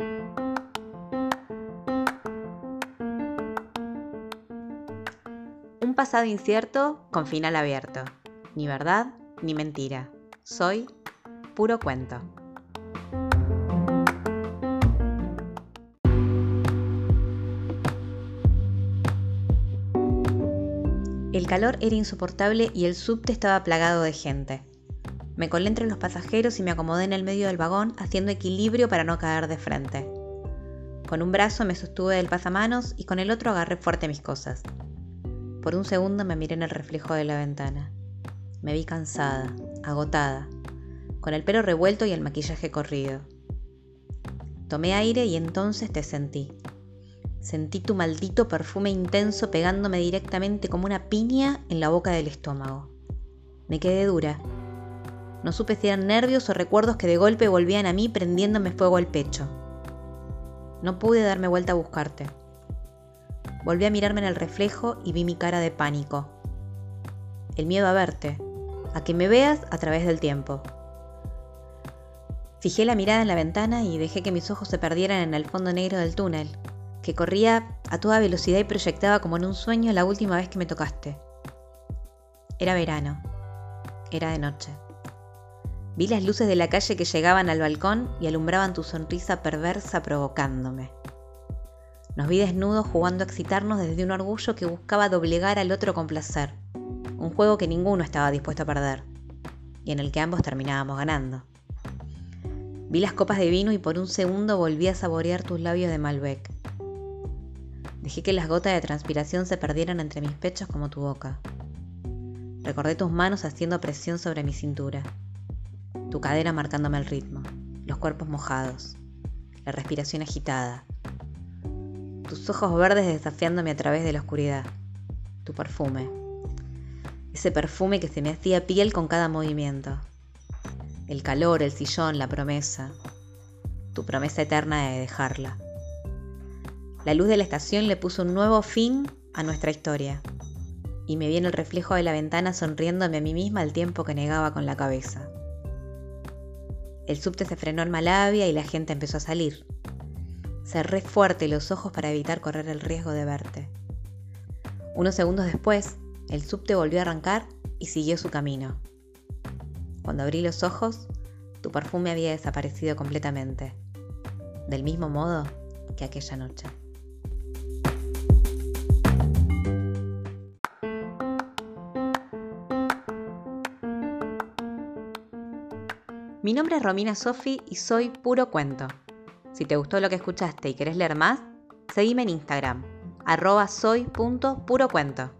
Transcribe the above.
Un pasado incierto con final abierto. Ni verdad ni mentira. Soy puro cuento. El calor era insoportable y el subte estaba plagado de gente. Me colé entre los pasajeros y me acomodé en el medio del vagón haciendo equilibrio para no caer de frente. Con un brazo me sostuve del pasamanos y con el otro agarré fuerte mis cosas. Por un segundo me miré en el reflejo de la ventana. Me vi cansada, agotada, con el pelo revuelto y el maquillaje corrido. Tomé aire y entonces te sentí. Sentí tu maldito perfume intenso pegándome directamente como una piña en la boca del estómago. Me quedé dura. No supe si eran nervios o recuerdos que de golpe volvían a mí prendiéndome fuego al pecho. No pude darme vuelta a buscarte. Volví a mirarme en el reflejo y vi mi cara de pánico. El miedo a verte, a que me veas a través del tiempo. Fijé la mirada en la ventana y dejé que mis ojos se perdieran en el fondo negro del túnel, que corría a toda velocidad y proyectaba como en un sueño la última vez que me tocaste. Era verano. Era de noche. Vi las luces de la calle que llegaban al balcón y alumbraban tu sonrisa perversa provocándome. Nos vi desnudos jugando a excitarnos desde un orgullo que buscaba doblegar al otro con placer, un juego que ninguno estaba dispuesto a perder, y en el que ambos terminábamos ganando. Vi las copas de vino y por un segundo volví a saborear tus labios de Malbec. Dejé que las gotas de transpiración se perdieran entre mis pechos como tu boca. Recordé tus manos haciendo presión sobre mi cintura tu cadera marcándome el ritmo, los cuerpos mojados, la respiración agitada, tus ojos verdes desafiándome a través de la oscuridad, tu perfume, ese perfume que se me hacía piel con cada movimiento, el calor, el sillón, la promesa, tu promesa eterna de dejarla. La luz de la estación le puso un nuevo fin a nuestra historia y me vi en el reflejo de la ventana sonriéndome a mí misma al tiempo que negaba con la cabeza. El subte se frenó en Malavia y la gente empezó a salir. Cerré fuerte los ojos para evitar correr el riesgo de verte. Unos segundos después, el subte volvió a arrancar y siguió su camino. Cuando abrí los ojos, tu perfume había desaparecido completamente, del mismo modo que aquella noche. Mi nombre es Romina Sofi y soy Puro Cuento. Si te gustó lo que escuchaste y querés leer más, seguime en Instagram, arroba soy.purocuento.